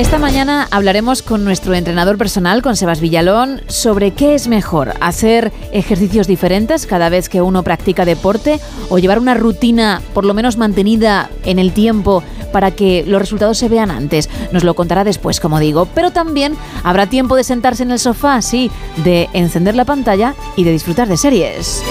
Esta mañana hablaremos con nuestro entrenador personal, con Sebas Villalón, sobre qué es mejor, hacer ejercicios diferentes cada vez que uno practica deporte o llevar una rutina por lo menos mantenida en el tiempo para que los resultados se vean antes. Nos lo contará después, como digo, pero también habrá tiempo de sentarse en el sofá, sí, de encender la pantalla y de disfrutar de series.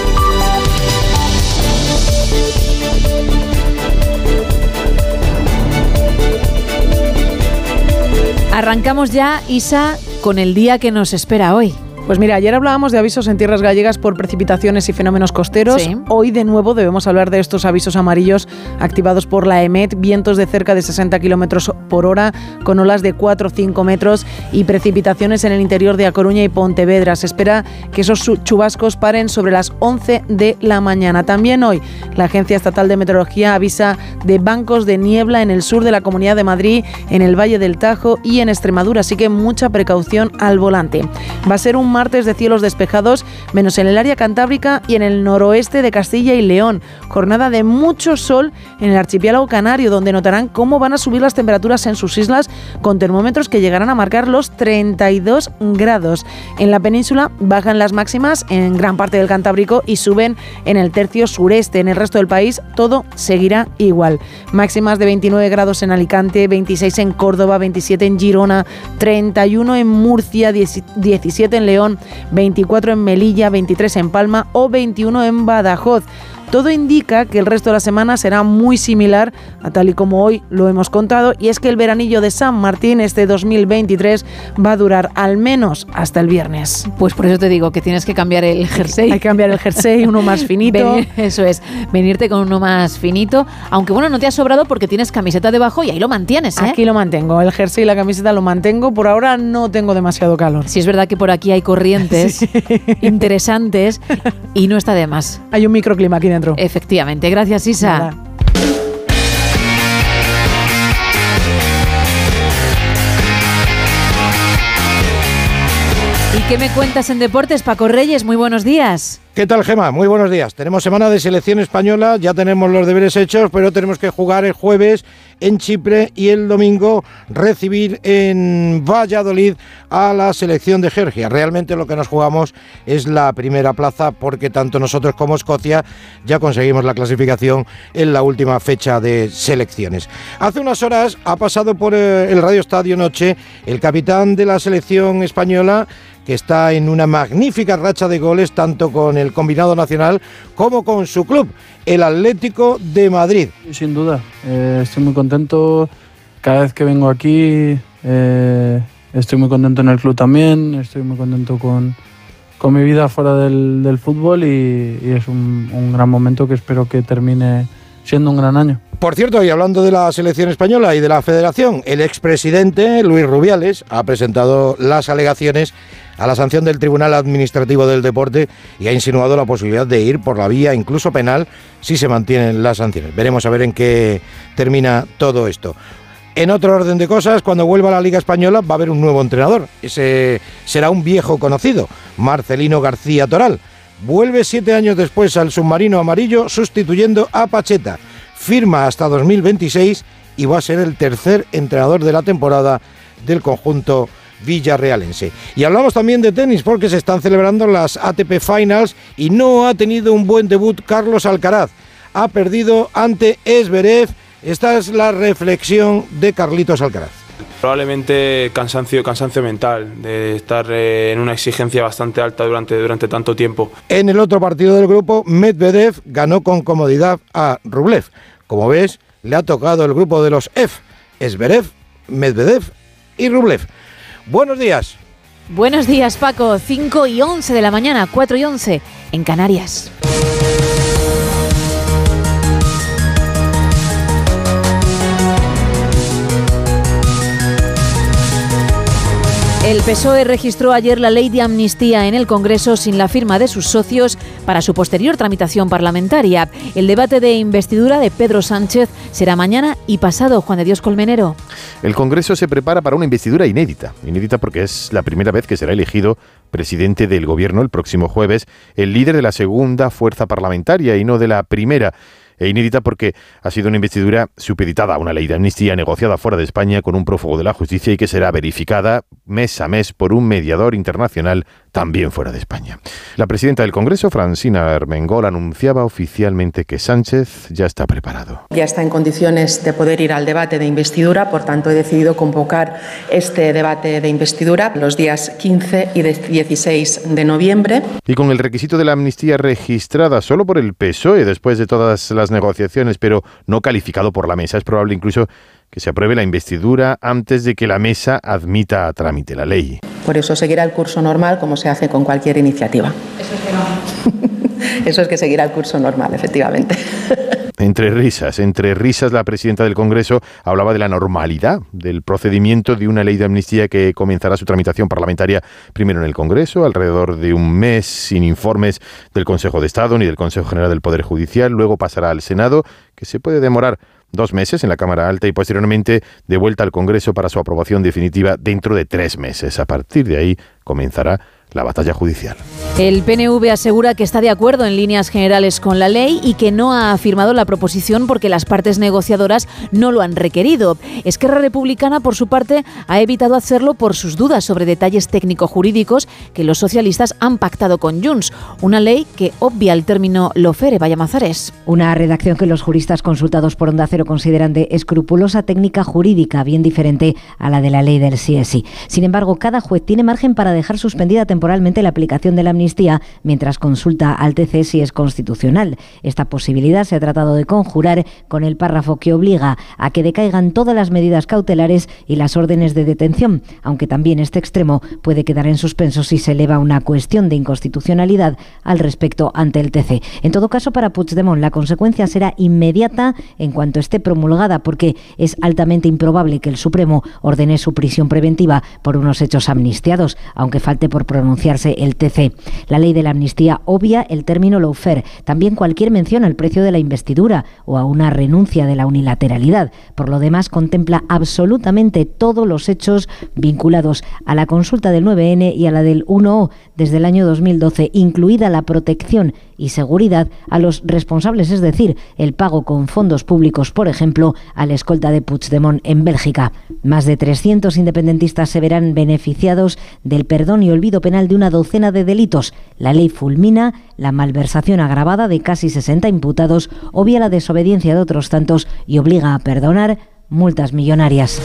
Arrancamos ya, Isa, con el día que nos espera hoy. Pues mira, ayer hablábamos de avisos en tierras gallegas por precipitaciones y fenómenos costeros. Sí. Hoy de nuevo debemos hablar de estos avisos amarillos activados por la EMET, vientos de cerca de 60 kilómetros por hora, con olas de 4 o 5 metros y precipitaciones en el interior de A Coruña y Pontevedra. Se espera que esos chubascos paren sobre las 11 de la mañana. También hoy la Agencia Estatal de Meteorología avisa de bancos de niebla en el sur de la Comunidad de Madrid, en el Valle del Tajo y en Extremadura, así que mucha precaución al volante. Va a ser un martes de cielos despejados, menos en el área cantábrica y en el noroeste de Castilla y León. Jornada de mucho sol en el archipiélago canario, donde notarán cómo van a subir las temperaturas en sus islas con termómetros que llegarán a marcar los 32 grados. En la península bajan las máximas en gran parte del Cantábrico y suben en el tercio sureste. En el resto del país todo seguirá igual. Máximas de 29 grados en Alicante, 26 en Córdoba, 27 en Girona, 31 en Murcia, 10 17 en León, 24 en Melilla, 23 en Palma o 21 en Badajoz. Todo indica que el resto de la semana será muy similar a tal y como hoy lo hemos contado y es que el veranillo de San Martín este 2023 va a durar al menos hasta el viernes. Pues por eso te digo que tienes que cambiar el jersey. Hay que cambiar el jersey, uno más finito. Venir- eso es, venirte con uno más finito. Aunque bueno, no te ha sobrado porque tienes camiseta debajo y ahí lo mantienes, ¿eh? Aquí lo mantengo, el jersey y la camiseta lo mantengo. Por ahora no tengo demasiado calor. Si es verdad que por aquí hay corrientes interesantes y no está de más. Hay un microclima aquí dentro. Efectivamente, gracias Isa. Nada. Qué me cuentas en deportes, Paco Reyes? Muy buenos días. ¿Qué tal, Gema? Muy buenos días. Tenemos semana de selección española, ya tenemos los deberes hechos, pero tenemos que jugar el jueves en Chipre y el domingo recibir en Valladolid a la selección de Georgia. Realmente lo que nos jugamos es la primera plaza porque tanto nosotros como Escocia ya conseguimos la clasificación en la última fecha de selecciones. Hace unas horas ha pasado por eh, el Radio Estadio Noche el capitán de la selección española que está en una magnífica racha de goles tanto con el combinado nacional como con su club, el Atlético de Madrid. Sin duda, eh, estoy muy contento. Cada vez que vengo aquí eh, estoy muy contento en el club también, estoy muy contento con, con mi vida fuera del, del fútbol y, y es un, un gran momento que espero que termine siendo un gran año. Por cierto, y hablando de la selección española y de la federación, el expresidente Luis Rubiales ha presentado las alegaciones a la sanción del Tribunal Administrativo del Deporte y ha insinuado la posibilidad de ir por la vía incluso penal si se mantienen las sanciones. Veremos a ver en qué termina todo esto. En otro orden de cosas, cuando vuelva a la Liga Española va a haber un nuevo entrenador. Ese será un viejo conocido, Marcelino García Toral. Vuelve siete años después al submarino amarillo sustituyendo a Pacheta. Firma hasta 2026 y va a ser el tercer entrenador de la temporada del conjunto villarrealense. Y hablamos también de tenis porque se están celebrando las ATP Finals y no ha tenido un buen debut Carlos Alcaraz. Ha perdido ante Esberev. Esta es la reflexión de Carlitos Alcaraz. Probablemente cansancio, cansancio mental, de estar eh, en una exigencia bastante alta durante, durante tanto tiempo. En el otro partido del grupo, Medvedev ganó con comodidad a Rublev. Como ves, le ha tocado el grupo de los F, Esberev, Medvedev y Rublev. Buenos días. Buenos días, Paco. 5 y 11 de la mañana, 4 y 11 en Canarias. El PSOE registró ayer la ley de amnistía en el Congreso sin la firma de sus socios para su posterior tramitación parlamentaria. El debate de investidura de Pedro Sánchez será mañana y pasado, Juan de Dios Colmenero. El Congreso se prepara para una investidura inédita. Inédita porque es la primera vez que será elegido presidente del Gobierno el próximo jueves, el líder de la segunda fuerza parlamentaria y no de la primera e inédita porque ha sido una investidura supeditada a una ley de amnistía negociada fuera de España con un prófugo de la justicia y que será verificada mes a mes por un mediador internacional también fuera de España. La presidenta del Congreso, Francina Armengol, anunciaba oficialmente que Sánchez ya está preparado. Ya está en condiciones de poder ir al debate de investidura, por tanto he decidido convocar este debate de investidura los días 15 y 16 de noviembre. Y con el requisito de la amnistía registrada solo por el PSOE después de todas las negociaciones, pero no calificado por la mesa, es probable incluso que se apruebe la investidura antes de que la mesa admita a trámite la ley. Por eso seguirá el curso normal como se hace con cualquier iniciativa. Eso es que no. eso es que seguirá el curso normal, efectivamente. Entre risas, entre risas, la presidenta del Congreso hablaba de la normalidad del procedimiento de una ley de amnistía que comenzará su tramitación parlamentaria primero en el Congreso, alrededor de un mes sin informes del Consejo de Estado ni del Consejo General del Poder Judicial, luego pasará al Senado, que se puede demorar dos meses en la Cámara Alta y posteriormente de vuelta al Congreso para su aprobación definitiva dentro de tres meses. A partir de ahí comenzará la batalla judicial. El PNV asegura que está de acuerdo en líneas generales con la ley y que no ha firmado la proposición porque las partes negociadoras no lo han requerido. Esquerra Republicana, por su parte, ha evitado hacerlo por sus dudas sobre detalles técnico-jurídicos que los socialistas han pactado con Junts. Una ley que obvia el término lofere, vaya mazares. Una redacción que los juristas consultados por Onda Cero consideran de escrupulosa técnica jurídica, bien diferente a la de la ley del CSI. Sin embargo, cada juez tiene margen para dejar suspendida temporalmente la aplicación de la amnistía mientras consulta al TC si es constitucional. Esta posibilidad se ha tratado de conjurar con el párrafo que obliga a que decaigan todas las medidas cautelares y las órdenes de detención, aunque también este extremo puede quedar en suspenso si se eleva una cuestión de inconstitucionalidad al respecto ante el TC. En todo caso, para Puigdemont la consecuencia será inmediata en cuanto esté promulgada, porque es altamente improbable que el Supremo ordene su prisión preventiva por unos hechos amnistiados, aunque falte por el TC. La ley de la amnistía obvia el término lawfare, también cualquier mención al precio de la investidura o a una renuncia de la unilateralidad. Por lo demás, contempla absolutamente todos los hechos vinculados a la consulta del 9N y a la del 1O desde el año 2012, incluida la protección y seguridad a los responsables, es decir, el pago con fondos públicos, por ejemplo, a la escolta de Puigdemont en Bélgica. Más de 300 independentistas se verán beneficiados del perdón y olvido penal de una docena de delitos. La ley fulmina la malversación agravada de casi 60 imputados, obvia la desobediencia de otros tantos y obliga a perdonar multas millonarias.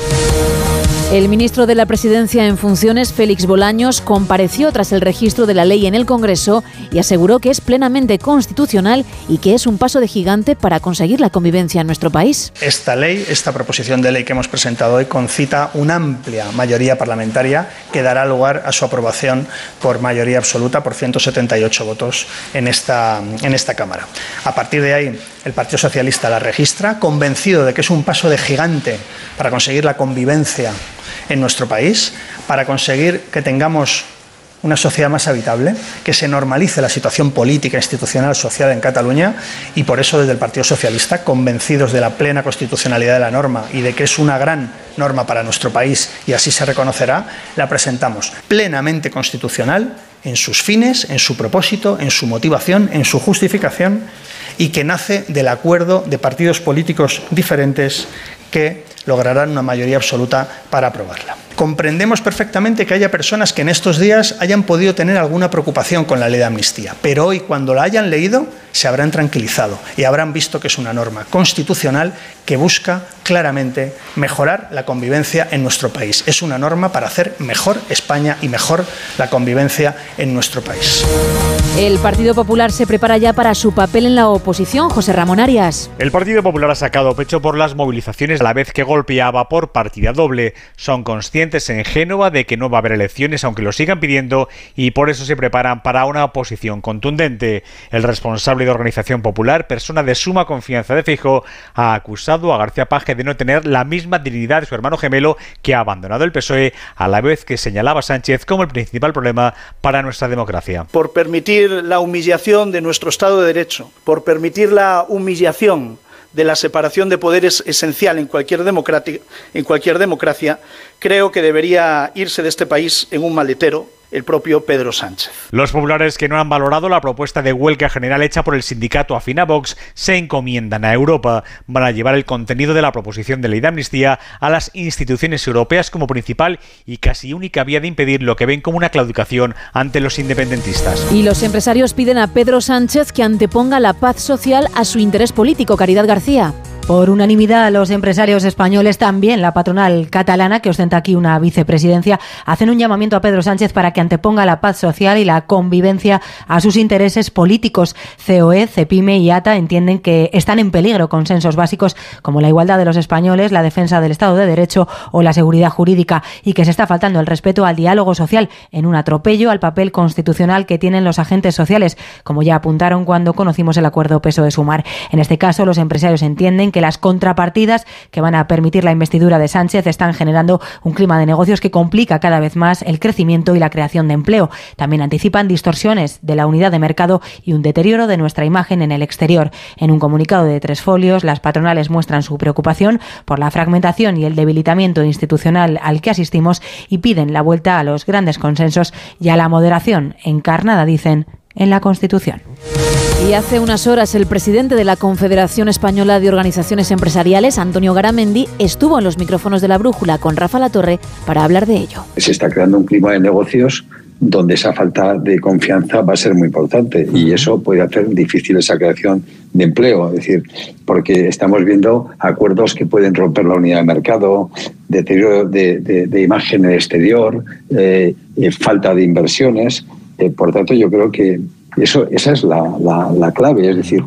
El ministro de la Presidencia en funciones, Félix Bolaños, compareció tras el registro de la ley en el Congreso y aseguró que es plenamente constitucional y que es un paso de gigante para conseguir la convivencia en nuestro país. Esta ley, esta proposición de ley que hemos presentado hoy, concita una amplia mayoría parlamentaria que dará lugar a su aprobación por mayoría absoluta, por 178 votos en esta, en esta Cámara. A partir de ahí, el Partido Socialista la registra, convencido de que es un paso de gigante para conseguir la convivencia en nuestro país para conseguir que tengamos una sociedad más habitable, que se normalice la situación política, institucional, social en Cataluña y por eso desde el Partido Socialista, convencidos de la plena constitucionalidad de la norma y de que es una gran norma para nuestro país y así se reconocerá, la presentamos plenamente constitucional en sus fines, en su propósito, en su motivación, en su justificación y que nace del acuerdo de partidos políticos diferentes que lograrán una mayoría absoluta para aprobarla. Comprendemos perfectamente que haya personas que en estos días hayan podido tener alguna preocupación con la ley de amnistía, pero hoy cuando la hayan leído se habrán tranquilizado y habrán visto que es una norma constitucional que busca claramente mejorar la convivencia en nuestro país. Es una norma para hacer mejor España y mejor la convivencia en nuestro país. El Partido Popular se prepara ya para su papel en la oposición, José Ramón Arias. El Partido Popular ha sacado pecho por las movilizaciones a la vez que golpeaba por partida doble. Son conscientes conscientes en Génova de que no va a haber elecciones, aunque lo sigan pidiendo, y por eso se preparan para una oposición contundente. El responsable de Organización Popular, persona de suma confianza de Fijo, ha acusado a García Paje de no tener la misma dignidad de su hermano gemelo que ha abandonado el PSOE, a la vez que señalaba Sánchez como el principal problema para nuestra democracia. Por permitir la humillación de nuestro Estado de Derecho, por permitir la humillación de la separación de poderes esencial en cualquier, en cualquier democracia, creo que debería irse de este país en un maletero el propio Pedro Sánchez. Los populares que no han valorado la propuesta de huelga general hecha por el sindicato Afina Vox se encomiendan a Europa. Van a llevar el contenido de la proposición de ley de amnistía a las instituciones europeas como principal y casi única vía de impedir lo que ven como una claudicación ante los independentistas. Y los empresarios piden a Pedro Sánchez que anteponga la paz social a su interés político. Caridad García. Por unanimidad, los empresarios españoles, también la patronal catalana, que ostenta aquí una vicepresidencia, hacen un llamamiento a Pedro Sánchez para que anteponga la paz social y la convivencia a sus intereses políticos. COE, CEPIME y ATA entienden que están en peligro consensos básicos como la igualdad de los españoles, la defensa del Estado de Derecho o la seguridad jurídica y que se está faltando el respeto al diálogo social en un atropello al papel constitucional que tienen los agentes sociales, como ya apuntaron cuando conocimos el acuerdo peso de sumar. En este caso, los empresarios entienden que las contrapartidas que van a permitir la investidura de Sánchez están generando un clima de negocios que complica cada vez más el crecimiento y la creación de empleo. También anticipan distorsiones de la unidad de mercado y un deterioro de nuestra imagen en el exterior. En un comunicado de tres folios, las patronales muestran su preocupación por la fragmentación y el debilitamiento institucional al que asistimos y piden la vuelta a los grandes consensos y a la moderación encarnada, dicen, en la Constitución. Y hace unas horas el presidente de la Confederación Española de Organizaciones Empresariales, Antonio Garamendi, estuvo en los micrófonos de la Brújula con Rafa Latorre para hablar de ello. Se está creando un clima de negocios donde esa falta de confianza va a ser muy importante y eso puede hacer difícil esa creación de empleo, es decir, porque estamos viendo acuerdos que pueden romper la unidad de mercado, deterioro de, imagen en el exterior, eh, eh, falta de inversiones. Eh, por tanto, yo creo que eso, esa es la, clave. Es decir,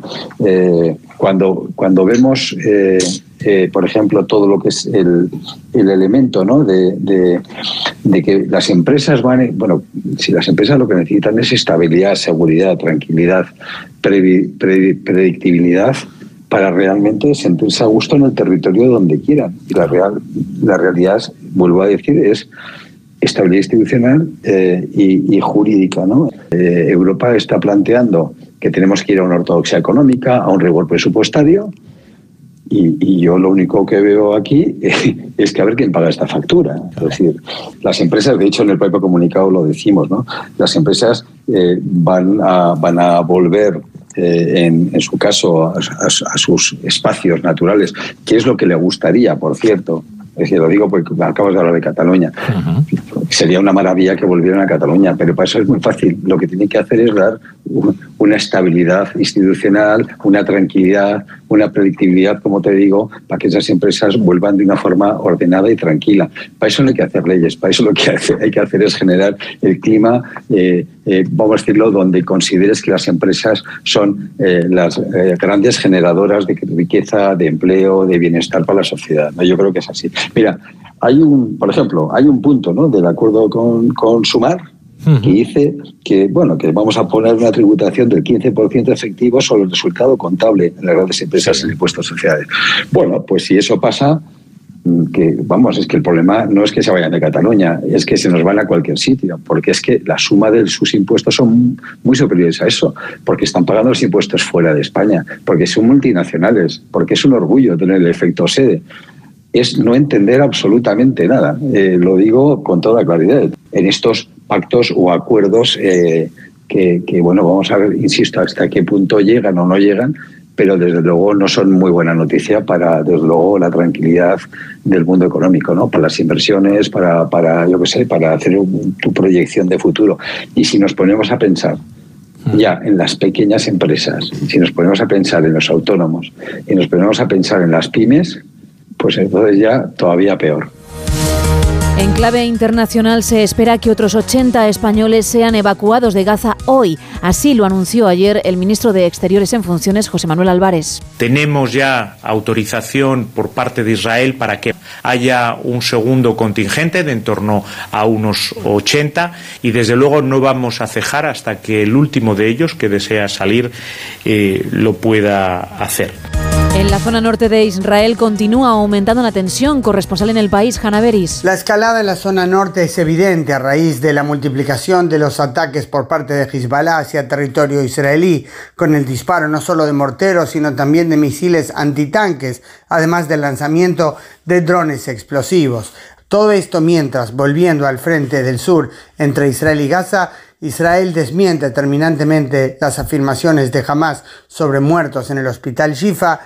eh, cuando, cuando vemos, eh, por ejemplo, todo lo que es el, elemento ¿no? de, que las empresas van. Bueno, si las empresas lo que necesitan es estabilidad, seguridad, tranquilidad, predictibilidad para realmente sentirse a gusto en el territorio donde quieran. Y la, real, la realidad, vuelvo a decir, es estabilidad institucional eh, y, jurídica. ¿no? Eh, Europa está planteando que tenemos que ir a una ortodoxia económica, a un rigor presupuestario, y, yo lo único que veo aquí es que a ver quién paga esta factura. Es decir, las empresas, de hecho en el propio comunicado lo decimos, ¿no? las empresas eh, van, a, van a volver en, su caso a, a, sus espacios naturales, que es lo que le gustaría, por cierto, es decir, lo digo porque acabas de hablar de Cataluña. Sería una maravilla que volvieran a Cataluña, pero para eso es muy fácil. Lo que tienen que hacer es dar una estabilidad institucional, una tranquilidad, una predictibilidad, como te digo, para que esas empresas vuelvan de una forma ordenada y tranquila. Para eso no hay que hacer leyes, para eso lo que hay que hacer es generar el clima, eh, eh, vamos a decirlo, donde consideres que las empresas son eh, las grandes generadoras de riqueza, de empleo, de bienestar para la sociedad. ¿no? Yo creo que es así. Mira, hay un, por ejemplo, hay un punto ¿no? del acuerdo con Sumar que dice que bueno que vamos a poner una tributación del 15% efectivo sobre el resultado contable en las grandes empresas en impuestos sociales. Bueno, pues si eso pasa, mm, que vamos, es que el problema no es que se vayan de Cataluña, es que se nos van a cualquier sitio, porque es que la suma de sus impuestos son muy superiores a eso, porque están pagando los impuestos fuera de España, porque son multinacionales, porque es un orgullo tener el efecto sede es no entender absolutamente nada. Eh, lo digo con toda claridad. En estos pactos o acuerdos eh, que, bueno, vamos a ver, insisto, hasta qué punto llegan o no llegan, pero desde luego no son muy buena noticia para, desde luego, la tranquilidad del mundo económico, ¿no? Para las inversiones, para, para yo qué sé, para hacer tu proyección de futuro. Y si nos ponemos a pensar ya en las pequeñas empresas, si nos ponemos a pensar en los autónomos y nos ponemos a pensar en las pymes, pues entonces ya todavía peor. En clave internacional se espera que otros 80 españoles sean evacuados de Gaza hoy. Así lo anunció ayer el ministro de Exteriores en funciones, José Manuel Álvarez. Tenemos ya autorización por parte de Israel para que haya un segundo contingente de en torno a unos 80 y desde luego no vamos a cejar hasta que el último de ellos que desea salir eh, lo pueda hacer. En la zona norte de Israel continúa aumentando la tensión. Corresponsal en el país, Hanaveris. La escalada en la zona norte es evidente a raíz de la multiplicación de los ataques por parte de Hezbollah hacia territorio israelí, con el disparo no solo de morteros, sino también de misiles antitanques, además del lanzamiento de drones explosivos. Todo esto mientras, volviendo al frente del sur entre Israel y Gaza, Israel desmiente terminantemente las afirmaciones de Hamas sobre muertos en el hospital Shifa,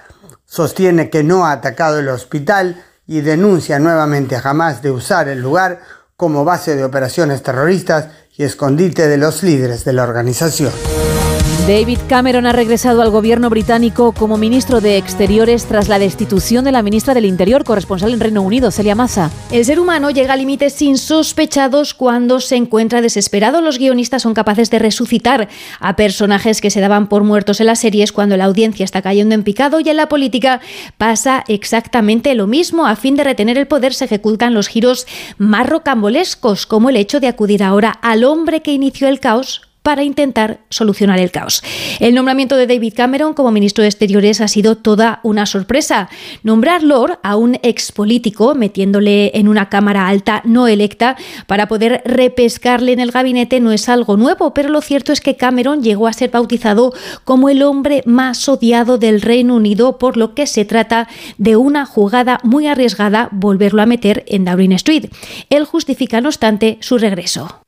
sostiene que no ha atacado el hospital y denuncia nuevamente a de usar el lugar como base de operaciones terroristas y escondite de los líderes de la organización. David Cameron ha regresado al gobierno británico como ministro de Exteriores tras la destitución de la ministra del Interior, corresponsal en Reino Unido, Celia Massa. El ser humano llega a límites insospechados cuando se encuentra desesperado. Los guionistas son capaces de resucitar a personajes que se daban por muertos en las series cuando la audiencia está cayendo en picado y en la política pasa exactamente lo mismo. A fin de retener el poder se ejecutan los giros más rocambolescos, como el hecho de acudir ahora al hombre que inició el caos para intentar solucionar el caos. El nombramiento de David Cameron como ministro de Exteriores ha sido toda una sorpresa. Nombrar Lord a un expolítico, metiéndole en una cámara alta no electa, para poder repescarle en el gabinete no es algo nuevo, pero lo cierto es que Cameron llegó a ser bautizado como el hombre más odiado del Reino Unido, por lo que se trata de una jugada muy arriesgada volverlo a meter en Downing Street. Él justifica, no obstante, su regreso.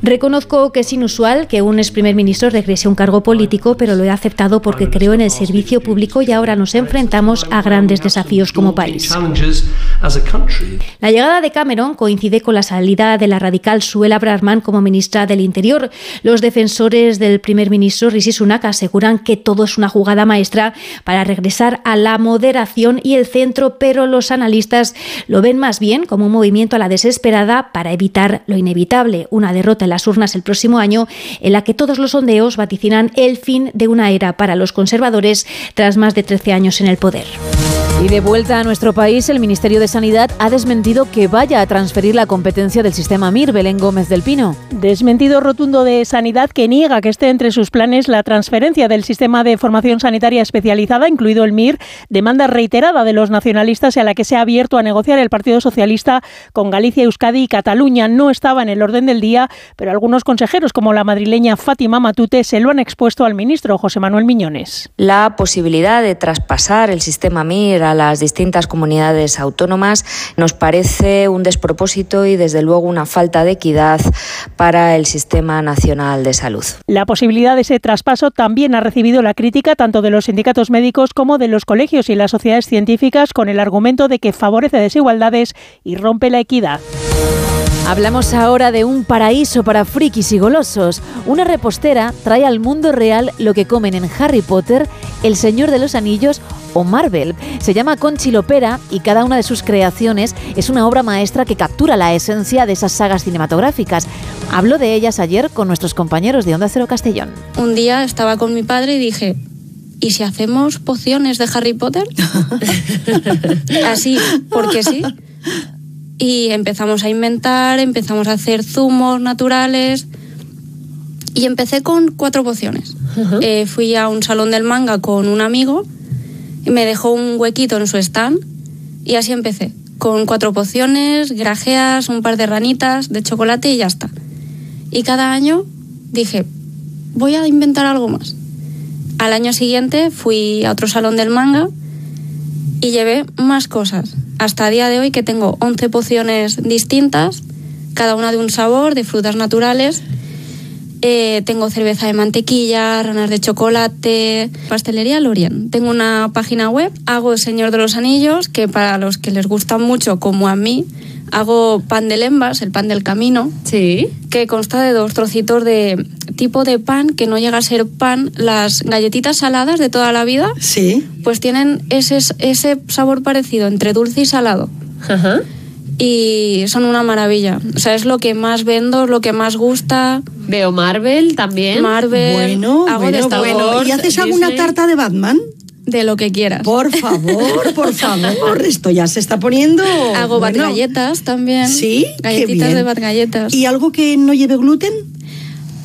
Reconozco que es inusual que un ex primer ministro regrese a un cargo político, pero lo he aceptado porque creo en el servicio público y ahora nos enfrentamos a grandes desafíos como país. La llegada de Cameron coincide con la salida de la radical Suela Braverman como ministra del Interior. Los defensores del primer ministro Rishi Sunak aseguran que todo es una jugada maestra para regresar a la moderación y el centro, pero los analistas lo ven más bien como un movimiento a la desesperada para evitar lo inevitable, una derrota en las urnas el próximo año, en la que todos los sondeos vaticinan el fin de una era para los conservadores tras más de 13 años en el poder. Y de vuelta a nuestro país, el Ministerio de Sanidad ha desmentido que vaya a transferir la competencia del sistema MIR, Belén Gómez del Pino. Desmentido rotundo de Sanidad que niega que esté entre sus planes la transferencia del sistema de formación sanitaria especializada, incluido el MIR, demanda reiterada de los nacionalistas y a la que se ha abierto a negociar el Partido Socialista con Galicia, Euskadi y Cataluña. No estaba en el orden del día, pero algunos consejeros, como la madrileña Fátima Matute, se lo han expuesto al ministro José Manuel Miñones. La posibilidad de traspasar el sistema MIR a las distintas comunidades autónomas nos parece un despropósito y desde luego una falta de equidad para el Sistema Nacional de Salud. La posibilidad de ese traspaso también ha recibido la crítica tanto de los sindicatos médicos como de los colegios y las sociedades científicas con el argumento de que favorece desigualdades y rompe la equidad. Hablamos ahora de un paraíso para frikis y golosos. Una repostera trae al mundo real lo que comen en Harry Potter, El Señor de los Anillos o Marvel. Se llama Conchi Lopera y cada una de sus creaciones es una obra maestra que captura la esencia de esas sagas cinematográficas. Hablo de ellas ayer con nuestros compañeros de Onda Cero Castellón. Un día estaba con mi padre y dije, ¿y si hacemos pociones de Harry Potter? Así, porque sí. Y empezamos a inventar, empezamos a hacer zumos naturales. Y empecé con cuatro pociones. Eh, fui a un salón del manga con un amigo me dejó un huequito en su stand y así empecé. Con cuatro pociones, grajeas, un par de ranitas de chocolate y ya está. Y cada año dije, voy a inventar algo más. Al año siguiente fui a otro salón del manga y llevé más cosas. Hasta el día de hoy que tengo 11 pociones distintas, cada una de un sabor, de frutas naturales. Eh, tengo cerveza de mantequilla, ranas de chocolate, pastelería Lorien. Tengo una página web, hago el Señor de los Anillos, que para los que les gustan mucho, como a mí, hago pan de lembas, el pan del camino. Sí. Que consta de dos trocitos de tipo de pan que no llega a ser pan. Las galletitas saladas de toda la vida. Sí. Pues tienen ese, ese sabor parecido entre dulce y salado. Ajá. Y son una maravilla. O sea, es lo que más vendo, lo que más gusta. Veo Marvel también. Marvel. Bueno, hago de bueno, Star bueno. Wars, ¿Y haces alguna Disney. tarta de Batman? De lo que quieras. Por favor, por favor, esto ya se está poniendo. Hago bat bueno. galletas también. Sí, qué Galletitas bien. de bat galletas. ¿Y algo que no lleve gluten?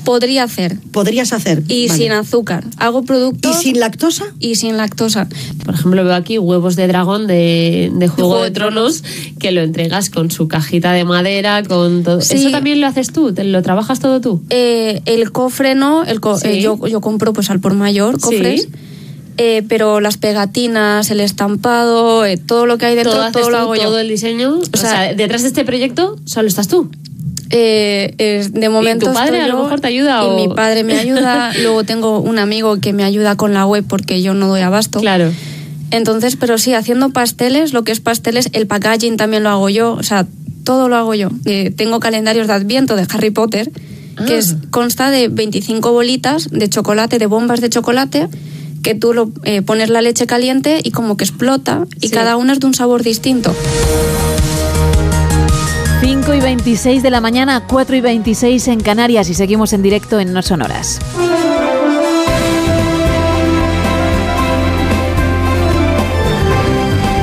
Podría hacer. Podrías hacer. Y Vale. sin azúcar. Hago productos. ¿Y sin lactosa? Y sin lactosa. Por ejemplo, veo aquí huevos de dragón de, de Juego Juego de de Tronos que lo entregas con su cajita de madera, con todo. Sí. ¿Eso también lo haces tú? ¿Te lo trabajas todo tú? Eh, el cofre no, el co- Sí. eh, yo, yo compro pues al por mayor cofres. Sí. Eh, pero las pegatinas, el estampado, eh, todo lo que hay dentro, ¿Todo, todo, haces lo tú, hago yo. todo el diseño? O sea, sea, detrás de este proyecto solo estás tú. Eh, es- de momento tu padre a lo mejor te ayuda y o- mi padre me ayuda. Luego tengo un amigo que me ayuda con la web porque yo no doy abasto. Claro. Entonces pero sí haciendo pasteles lo que es pasteles el packaging también lo hago yo. O sea todo lo hago yo. Eh, tengo calendarios de adviento de Harry Potter que es, consta de 25 bolitas de chocolate de bombas de chocolate que tú lo, eh, pones la leche caliente y como que explota y Sí. cada una es de un sabor distinto 5 y 26 de la mañana, 4 y 26 en Canarias y seguimos en directo en No Sonoras.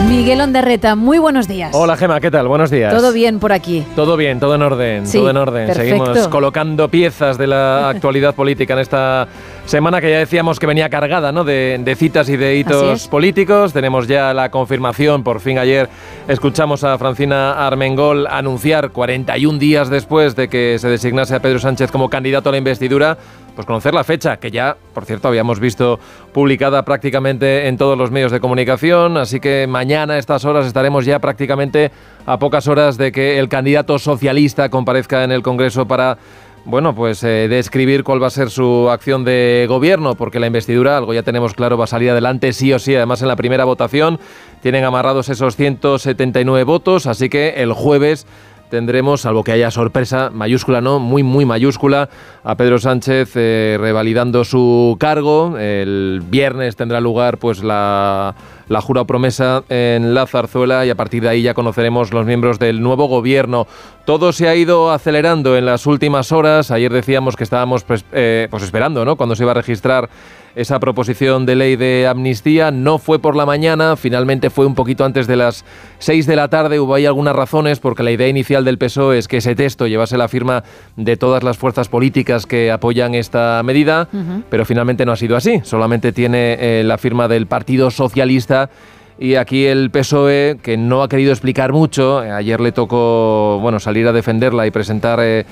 Miguel Ondarreta, muy buenos días. Hola Gema, ¿qué tal? Buenos días. Todo bien por aquí. Todo bien, todo en orden, Sí, todo en orden. perfecto. Seguimos colocando piezas de la actualidad política en esta semana que ya decíamos que venía cargada ¿no? de, de citas y de hitos políticos. Tenemos ya la confirmación, por fin ayer escuchamos a Francina Armengol anunciar 41 días después de que se designase a Pedro Sánchez como candidato a la investidura, pues conocer la fecha, que ya, por cierto, habíamos visto publicada prácticamente en todos los medios de comunicación, así que mañana a estas horas estaremos ya prácticamente a pocas horas de que el candidato socialista comparezca en el Congreso para bueno, pues eh, describir cuál va a ser su acción de gobierno, porque la investidura, algo ya tenemos claro, va a salir adelante sí o sí. Además, en la primera votación tienen amarrados esos 179 votos, así que el jueves tendremos, salvo que haya sorpresa, mayúscula no, muy, muy mayúscula, a Pedro Sánchez eh, revalidando su cargo. El viernes tendrá lugar pues la, jura o promesa en la zarzuela y a partir de ahí ya conoceremos los miembros del nuevo gobierno. Todo se ha ido acelerando en las últimas horas. Ayer decíamos que estábamos pues, eh, pues esperando, ¿no? Cuando se iba a registrar esa proposición de ley de amnistía. No fue por la mañana, finalmente fue un poquito antes de las 6 de la tarde. Hubo ahí algunas razones porque la idea inicial del PSOE es que ese texto llevase la firma de todas las fuerzas políticas que apoyan esta medida, pero finalmente no ha sido así. Solamente tiene eh, la firma del Partido Socialista. Y aquí el PSOE, que no ha querido explicar mucho, eh, ayer le tocó bueno, salir a defenderla y presentar eh,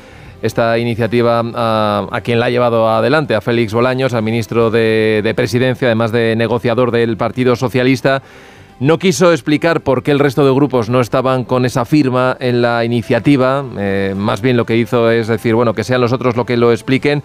esta iniciativa a, a quien la ha llevado adelante, a Félix Bolaños, al ministro de, de Presidencia, además de negociador del Partido Socialista. No quiso explicar por qué el resto de grupos no estaban con esa firma en la iniciativa. eh, más bien lo que hizo es decir, bueno, que sean los otros lo que lo expliquen.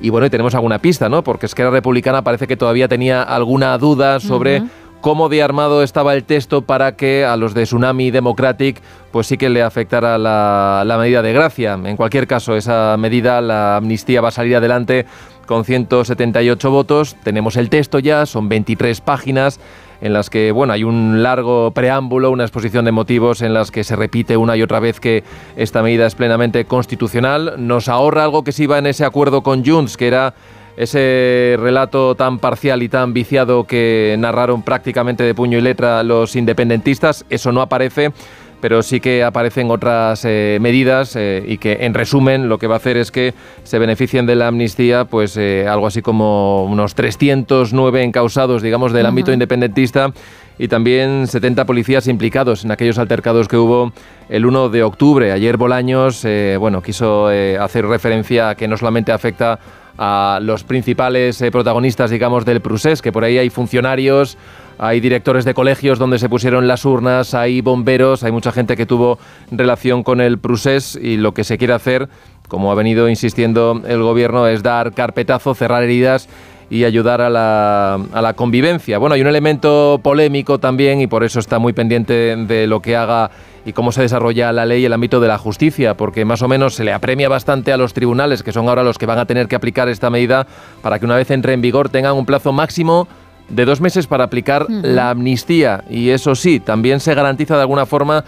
Y bueno, y tenemos alguna pista, ¿no? Porque Esquerra Republicana parece que todavía tenía alguna duda sobre. Cómo de armado estaba el texto para que a los de Tsunami Democratic pues sí que le afectara la, la medida de gracia. En cualquier caso, esa medida, la amnistía va a salir adelante con 178 votos. Tenemos el texto ya, son 23 páginas en las que bueno, hay un largo preámbulo, una exposición de motivos en las que se repite una y otra vez que esta medida es plenamente constitucional. Nos ahorra algo que se iba en ese acuerdo con Junts, que era ese relato tan parcial y tan viciado que narraron prácticamente de puño y letra los independentistas. Eso no aparece pero sí que aparecen otras eh, medidas eh, y que en resumen lo que va a hacer es que se beneficien de la amnistía pues eh, algo así como unos 309 encausados digamos del ámbito independentista y también 70 policías implicados en aquellos altercados que hubo el 1 de octubre. Ayer Bolaños bueno, quiso hacer referencia a que no solamente afecta a los principales eh, protagonistas, digamos, del Prusés, que por ahí hay funcionarios, hay directores de colegios donde se pusieron las urnas, hay bomberos, hay mucha gente que tuvo relación con el Prusés y lo que se quiere hacer, como ha venido insistiendo el gobierno, es dar carpetazo, cerrar heridas y ayudar a la, a la convivencia. Bueno, hay un elemento polémico también y por eso está muy pendiente de lo que haga y cómo se desarrolla la ley el ámbito de la justicia, porque más o menos se le apremia bastante a los tribunales, que son ahora los que van a tener que aplicar esta medida, para que una vez entre en vigor tengan un plazo máximo de dos meses para aplicar la amnistía. Y eso sí, también se garantiza de alguna forma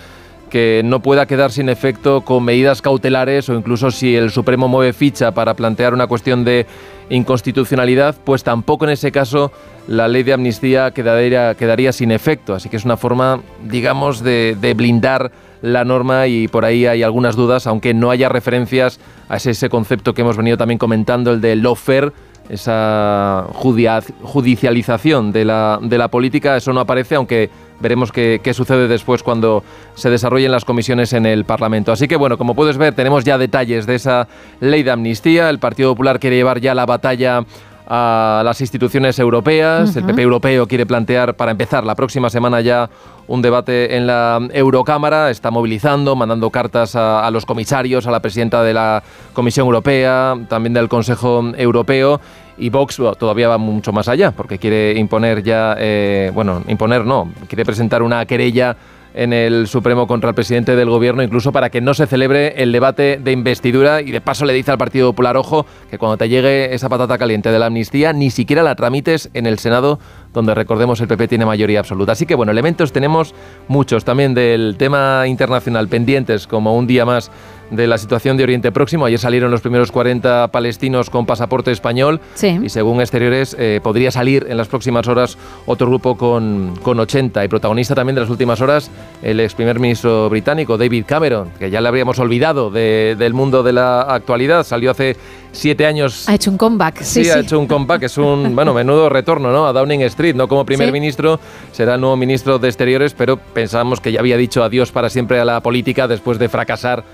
que no pueda quedar sin efecto con medidas cautelares o incluso si el Supremo mueve ficha para plantear una cuestión de inconstitucionalidad, pues tampoco en ese caso la ley de amnistía quedaría, quedaría sin efecto. Así que es una forma, digamos, de, de blindar la norma y por ahí hay algunas dudas, aunque no haya referencias a ese, concepto que hemos venido también comentando, el de lawfare, esa judicialización de la, de la política, eso no aparece, aunque veremos qué, qué, sucede después cuando se desarrollen las comisiones en el Parlamento. Así que bueno, como puedes ver, tenemos ya detalles de esa ley de amnistía. El Partido Popular quiere llevar ya la batalla a las instituciones europeas. Uh -huh. El PP europeo quiere plantear, para empezar, la próxima semana ya un debate en la Eurocámara. Está movilizando, mandando cartas a, a, los comisarios, a la presidenta de la Comisión Europea, también del Consejo Europeo. Y Vox todavía va mucho más allá, porque quiere imponer ya, eh, bueno, imponer no, quiere presentar una querella en el Supremo contra el presidente del gobierno, incluso para que no se celebre el debate de investidura y de paso le dice al Partido Popular, ojo, que cuando te llegue esa patata caliente de la amnistía, ni siquiera la tramites en el Senado, donde recordemos el PP tiene mayoría absoluta. Así que bueno, elementos tenemos muchos también del tema internacional pendientes, como un día más de la situación de Oriente Próximo. Ayer salieron los primeros 40 palestinos con pasaporte español sí. y según exteriores eh, podría salir en las próximas horas otro grupo con, con 80. Y protagonista también de las últimas horas el ex primer ministro británico David Cameron, que ya le habríamos olvidado de, del mundo de la actualidad. Salió hace siete años. Ha hecho un comeback. Sí, sí ha sí. hecho un comeback. Es un, bueno, menudo retorno ¿no? a Downing Street. No como primer ¿Sí? ministro, será el nuevo ministro de Exteriores, pero pensábamos que ya había dicho adiós para siempre a la política después de fracasar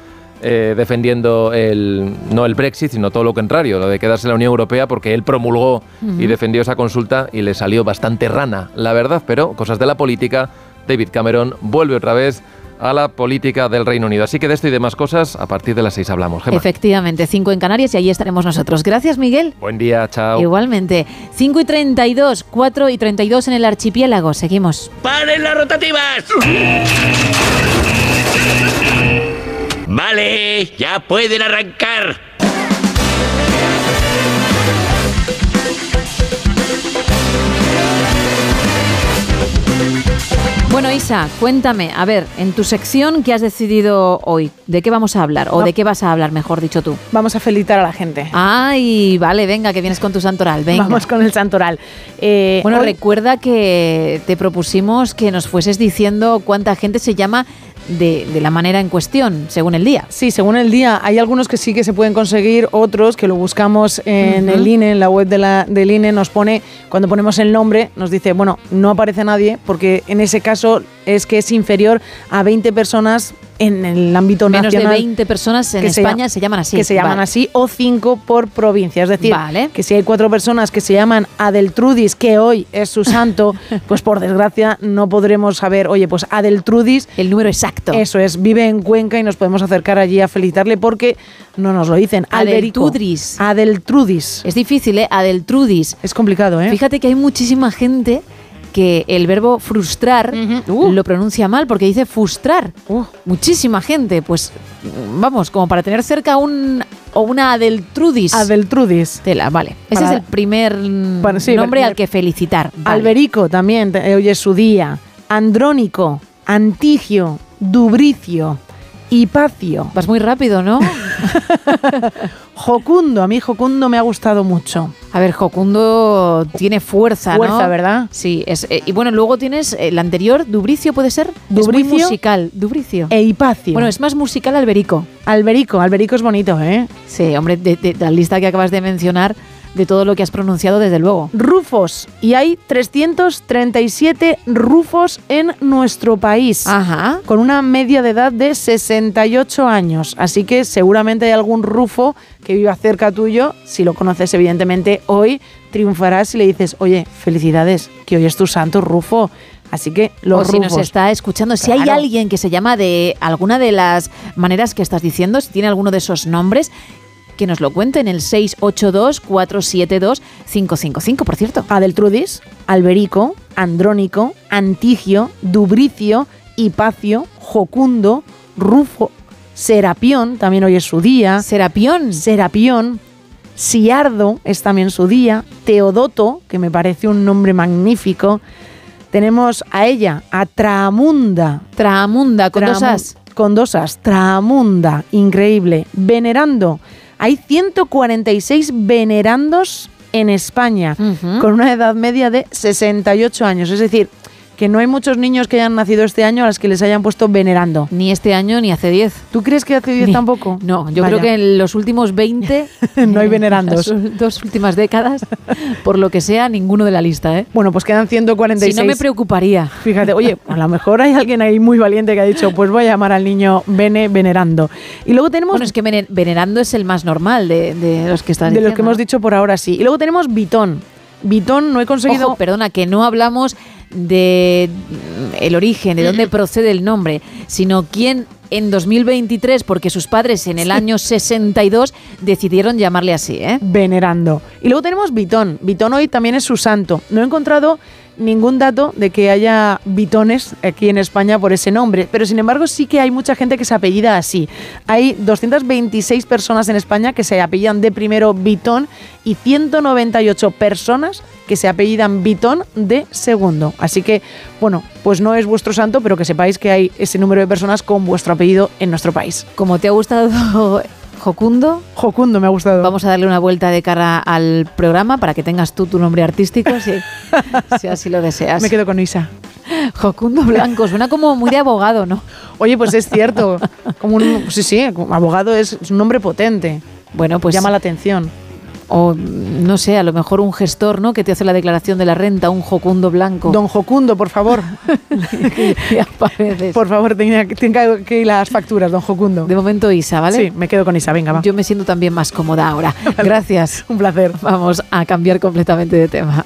eh, defendiendo el, no el Brexit, sino todo lo contrario, lo de quedarse en la Unión Europea, porque él promulgó uh -huh. y defendió esa consulta y le salió bastante rana, la verdad, pero cosas de la política, David Cameron vuelve otra vez a la política del Reino Unido. Así que de esto y demás cosas, a partir de las seis hablamos. Gemma. Efectivamente, 5 en Canarias y ahí estaremos nosotros. Gracias, Miguel. Buen día, chao. Igualmente. 5 y 32, 4 y 32 en el archipiélago. Seguimos. ¡Paren las rotativas! Vale, ya pueden arrancar. Bueno, Isa, cuéntame, a ver, en tu sección, ¿qué has decidido hoy? ¿De qué vamos a hablar? ¿O no. de qué vas a hablar, mejor dicho tú? Vamos a felicitar a la gente. Ay, vale, venga, que vienes con tu santoral, venga. Vamos con el santoral. Eh, bueno, hoy... recuerda que te propusimos que nos fueses diciendo cuánta gente se llama de, de, la manera en cuestión, según el día. Sí, según el día. Hay algunos que sí que se pueden conseguir, otros que lo buscamos en uh -huh. el INE, en la web de la, del INE, nos pone, cuando ponemos el nombre, nos dice, bueno, no aparece nadie, porque en ese caso es que es inferior a 20 personas en el ámbito Menos nacional. Menos de 20 personas en España se, se, llaman así. Que se llaman vale. así, o 5 por provincia. Es decir, vale. que si hay cuatro personas que se llaman Adeltrudis, que hoy es su santo, pues por desgracia no podremos saber, oye, pues Adeltrudis. El número exacto. Eso es, vive en Cuenca y nos podemos acercar allí a felicitarle porque no nos lo dicen. Adeltrudis. Adeltrudis. Es difícil, ¿eh? Adeltrudis. Es complicado, ¿eh? Fíjate que hay muchísima gente que el verbo frustrar uh -huh. uh. lo pronuncia mal porque dice frustrar. Uh. Muchísima gente, pues vamos, como para tener cerca un o una Adeltrudis. Adeltrudis. Tela, vale. Ese es el primer bueno, sí, nombre al que felicitar. Vale. Alberico también, hoy es su día. Andrónico, Antigio, Dubricio, Hipacio. Vas muy rápido, ¿no? Jocundo, a mí Jocundo me ha gustado mucho. A ver, Jocundo tiene fuerza, fuerza ¿no? ¿verdad? Sí, es, eh, y bueno, luego tienes el anterior, Dubricio, ¿puede ser? Dubricio. Es muy musical, Dubricio. E Hipacio. Bueno, es más musical Alberico. Alberico, Alberico es bonito, ¿eh? Sí, hombre, de, de, de la lista que acabas de mencionar, de todo lo que has pronunciado, desde luego. Rufos. Y hay 337 rufos en nuestro país. Ajá. Con una media de edad de 68 años. Así que seguramente hay algún rufo que viva cerca tuyo. Si lo conoces, evidentemente, hoy triunfarás si le dices, oye, felicidades, que hoy es tu santo rufo. Así que los o si rufos. nos está escuchando, si hay alguien que se llama de alguna de las maneras que estás diciendo, si tiene alguno de esos nombres, que nos lo cuente en el 682-472-555, por cierto. Adeltrudis, Alberico, Andrónico, Antigio, Dubricio, Hipacio, Jocundo, Rufo, Serapión, también hoy es su día. Serapión. Serapión. Siardo es también su día. Teodoto, que me parece un nombre magnífico. Tenemos a ella, a Traamunda. Traamunda, con Traamu dos as. con dos as, Tramunda, increíble. Venerando, hay 146 venerandos en España, con una edad media de 68 años. Es decir, que no hay muchos niños que hayan nacido este año a los que les hayan puesto venerando. Ni este año ni hace 10. ¿Tú crees que hace 10 Ni- tampoco? No, yo Vaya. creo que en los últimos 20 no hay venerandos. Las dos últimas décadas, por lo que sea, ninguno de la lista, ¿eh? Bueno, pues quedan 146. Si no me preocuparía. Fíjate, oye, a lo mejor hay alguien ahí muy valiente que ha dicho, pues voy a llamar al niño Bene venerando. Y luego tenemos Bueno, es que vene- venerando es el más normal de, de los que están de los que hemos dicho por ahora sí. Y luego tenemos Bitón. Bitón no he conseguido Ojo, perdona, que no hablamos de mm, el origen, de dónde procede el nombre, sino quién en 2023, porque sus padres en el año 62 decidieron llamarle así, ¿eh? venerando. Y luego tenemos Bitón. Bitón hoy también es su santo. No he encontrado ningún dato de que haya bitones aquí en España por ese nombre, pero sin embargo sí que hay mucha gente que se apellida así. Hay 226 personas en España que se apellidan de primero Bitón y 198 personas que se apellidan Bitón de segundo. Así que, bueno, pues no es vuestro santo, pero que sepáis que hay ese número de personas con vuestro apellido en nuestro país. Como te ha gustado Jocundo, Jocundo me ha gustado. vamos a darle una vuelta de cara al programa para que tengas tú tu nombre artístico, si, si así lo deseas. Me quedo con Isa. Jocundo Blanco, suena como muy de abogado, ¿no? Oye, pues es cierto. Como un, sí, sí, abogado es, es un nombre potente. Bueno, pues Llama la atención. O no sé, a lo mejor un gestor, ¿no? Que te hace la declaración de la renta, un Jocundo Blanco. Don Jocundo, por favor. Apareces. por favor, tenga, tenga que ir las facturas, don Jocundo. De momento Isa, ¿vale? Sí, me quedo con Isa, venga, va. Yo me siento también más cómoda ahora. Gracias. Un placer. Vamos a cambiar completamente de tema.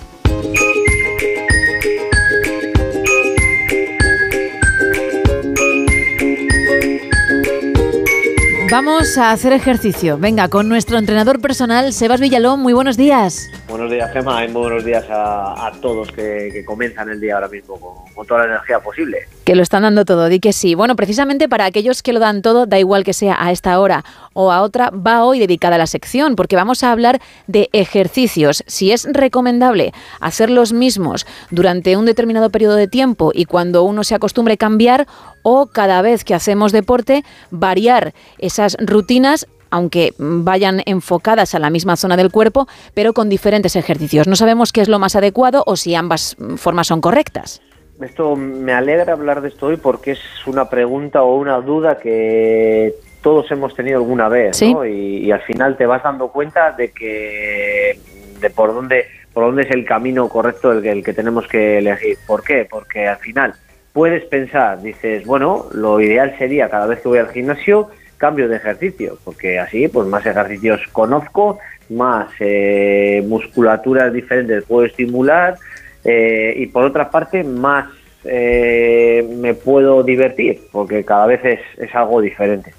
Vamos a hacer ejercicio. Venga, con nuestro entrenador personal, Sebas Villalón. Muy buenos días. Buenos días, Gemma, y muy buenos días a, a todos que, que comienzan el día ahora mismo con, con toda la energía posible. Que lo están dando todo, di que sí. Bueno, precisamente para aquellos que lo dan todo, da igual que sea a esta hora o a otra, va hoy dedicada a la sección, porque vamos a hablar de ejercicios. Si es recomendable hacer los mismos durante un determinado periodo de tiempo y cuando uno se acostumbre a cambiar, o cada vez que hacemos deporte, variar esas rutinas aunque vayan enfocadas a la misma zona del cuerpo, pero con diferentes ejercicios. No sabemos qué es lo más adecuado o si ambas mm, formas son correctas. Esto me alegra hablar de esto hoy porque es una pregunta o una duda que todos hemos tenido alguna vez, Sí. ¿no? Y, y al final te vas dando cuenta de que de por dónde por dónde es el camino correcto el que, el que tenemos que elegir. ¿Por qué? Porque al final puedes pensar, dices, bueno, lo ideal sería cada vez que voy al gimnasio cambio de ejercicio, porque así pues más ejercicios conozco, más eh, musculaturas diferentes puedo estimular eh, y por otra parte más eh, me puedo divertir, porque cada vez es, es algo diferente.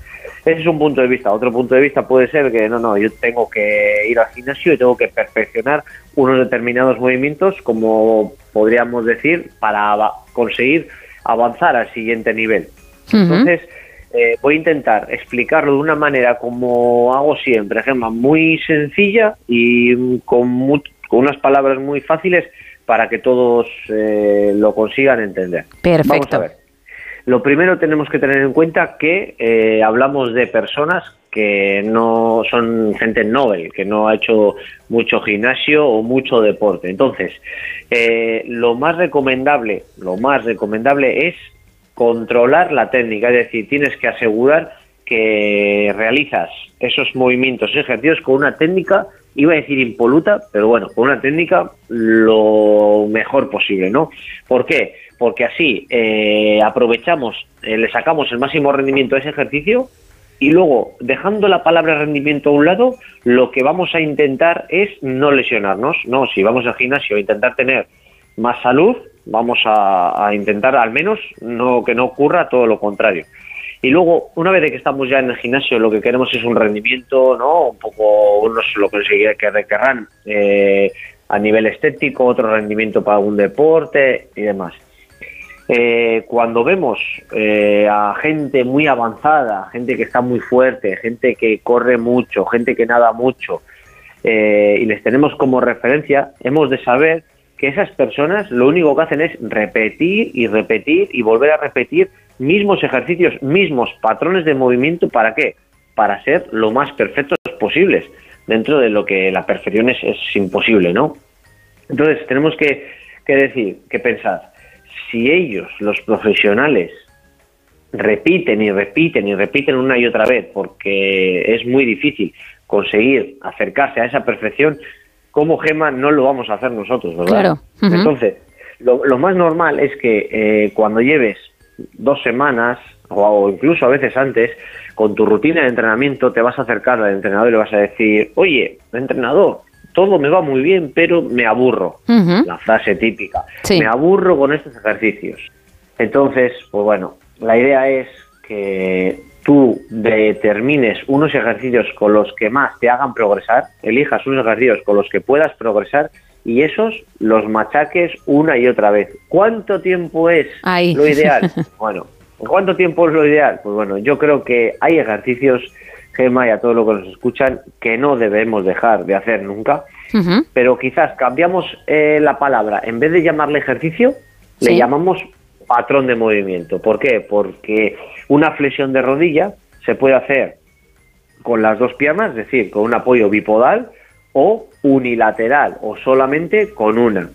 Ese es un punto de vista. Otro punto de vista puede ser que no, no, yo tengo que ir al gimnasio y tengo que perfeccionar unos determinados movimientos, como podríamos decir, para conseguir avanzar al siguiente nivel. Entonces, eh, voy a intentar explicarlo de una manera como hago siempre, Gemma, muy sencilla y con, con unas palabras muy fáciles para que todos eh, lo consigan entender. Perfecto. Vamos a ver. Lo primero tenemos que tener en cuenta que eh, hablamos de personas que no son gente novel, que no ha hecho mucho gimnasio o mucho deporte. Entonces, eh, lo más recomendable, lo más recomendable es controlar la técnica, es decir, tienes que asegurar que realizas esos movimientos, ejercicios con una técnica, iba a decir impoluta, pero bueno, con una técnica lo mejor posible, ¿no? ¿Por qué? Porque así eh, aprovechamos, eh, le sacamos el máximo rendimiento a ese ejercicio y luego, dejando la palabra rendimiento a un lado, lo que vamos a intentar es no lesionarnos, ¿no? Si vamos al gimnasio a intentar tener más salud, vamos a, intentar al menos no que no ocurra todo lo contrario. Y luego, una vez que estamos ya en el gimnasio, lo que queremos es un rendimiento, ¿no? Un poco, unos lo que querrán eh, a nivel estético, otro rendimiento para un deporte y demás. Eh, cuando vemos eh, a gente muy avanzada, gente que está muy fuerte, gente que corre mucho, gente que nada mucho, eh, y les tenemos como referencia, hemos de saber que esas personas lo único que hacen es repetir y repetir y volver a repetir mismos ejercicios, mismos patrones de movimiento, ¿para qué? Para ser lo más perfectos posibles, dentro de lo que la perfección es, es imposible, ¿no? Entonces tenemos que, que decir, que pensar, si ellos, los profesionales, repiten y repiten y repiten una y otra vez, porque es muy difícil conseguir acercarse a esa perfección, como Gema no lo vamos a hacer nosotros, ¿verdad? Claro. Entonces, lo, lo más normal es que eh, cuando lleves dos semanas o, o incluso a veces antes, con tu rutina de entrenamiento te vas a acercar al entrenador y le vas a decir, oye, entrenador, todo me va muy bien, pero me aburro. La frase típica. Sí. Me aburro con estos ejercicios. Entonces, pues bueno, la idea es que tú determines unos ejercicios con los que más te hagan progresar, elijas unos ejercicios con los que puedas progresar y esos los machaques una y otra vez. ¿Cuánto tiempo es Ahí. lo ideal? bueno, ¿cuánto tiempo es lo ideal? Pues bueno, yo creo que hay ejercicios, Gema y a todos los que nos escuchan, que no debemos dejar de hacer nunca, pero quizás cambiamos eh, la palabra, en vez de llamarle ejercicio, le llamamos patrón de movimiento. ¿Por qué? Porque una flexión de rodilla se puede hacer con las dos piernas, es decir, con un apoyo bipodal o unilateral o solamente con una.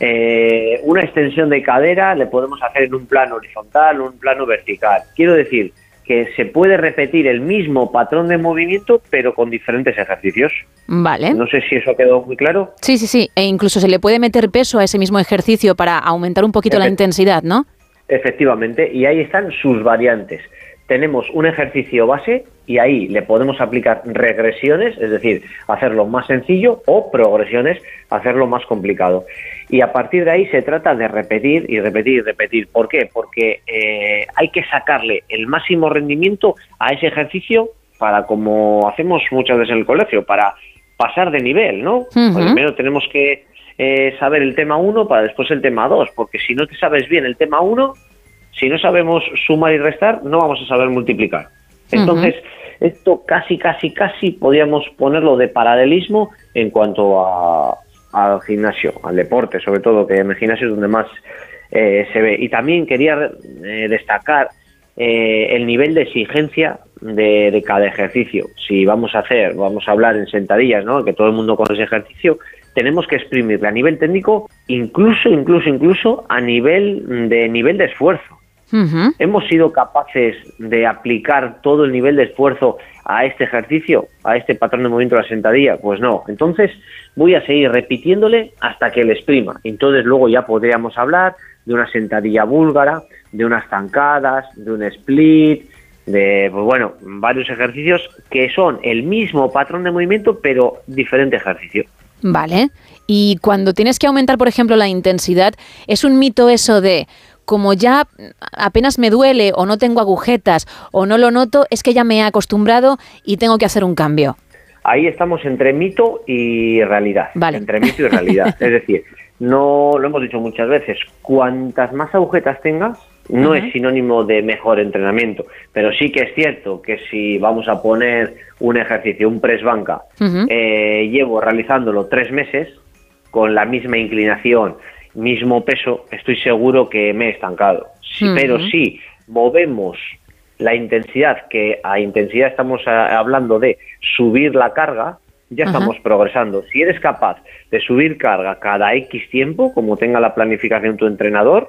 Eh, una extensión de cadera le podemos hacer en un plano horizontal o un plano vertical. Quiero decir que se puede repetir el mismo patrón de movimiento pero con diferentes ejercicios. Vale. No sé si eso quedó muy claro. Sí, sí, sí. E incluso se le puede meter peso a ese mismo ejercicio para aumentar un poquito la intensidad, ¿no? Efectivamente, y ahí están sus variantes. Tenemos un ejercicio base y ahí le podemos aplicar regresiones, es decir, hacerlo más sencillo, o progresiones, hacerlo más complicado. Y a partir de ahí se trata de repetir y repetir y repetir. ¿Por qué? Porque eh, hay que sacarle el máximo rendimiento a ese ejercicio para, como hacemos muchas veces en el colegio, para pasar de nivel, ¿no? Ujú. Primero tenemos que eh, saber el tema 1 para después el tema 2, porque si no te sabes bien el tema 1, si no sabemos sumar y restar, no vamos a saber multiplicar. Entonces, esto casi, casi, casi podríamos ponerlo de paralelismo en cuanto a, al gimnasio, al deporte, sobre todo, que en el gimnasio es donde más eh, se ve. Y también quería eh, destacar eh, el nivel de exigencia de, de cada ejercicio. Si vamos a hacer, vamos a hablar en sentadillas, ¿no? que todo el mundo conoce ese ejercicio, tenemos que exprimirle a nivel técnico, incluso, incluso, incluso a nivel de nivel de esfuerzo. ¿Hemos sido capaces de aplicar todo el nivel de esfuerzo a este ejercicio, a este patrón de movimiento de la sentadilla? Pues no. Entonces voy a seguir repitiéndole hasta que le exprima. Entonces luego ya podríamos hablar de una sentadilla búlgara, de unas zancadas, de un split, de, pues bueno, varios ejercicios que son el mismo patrón de movimiento, pero diferente ejercicio. Vale. Y cuando tienes que aumentar, por ejemplo, la intensidad, es un mito eso de como ya apenas me duele o no tengo agujetas o no lo noto, es que ya me he acostumbrado y tengo que hacer un cambio. Ahí estamos entre mito y realidad. Entre mito y realidad. es decir, no lo hemos dicho muchas veces, cuantas más agujetas tengas, no es sinónimo de mejor entrenamiento, pero sí que es cierto que si vamos a poner un ejercicio, un press banca, eh, llevo realizándolo tres meses con la misma inclinación, mismo peso, estoy seguro que me he estancado. Sí. Pero si movemos la intensidad, que a intensidad estamos a- hablando de subir la carga, ya Ajá. estamos progresando. Si eres capaz de subir carga cada X tiempo, como tenga la planificación tu entrenador,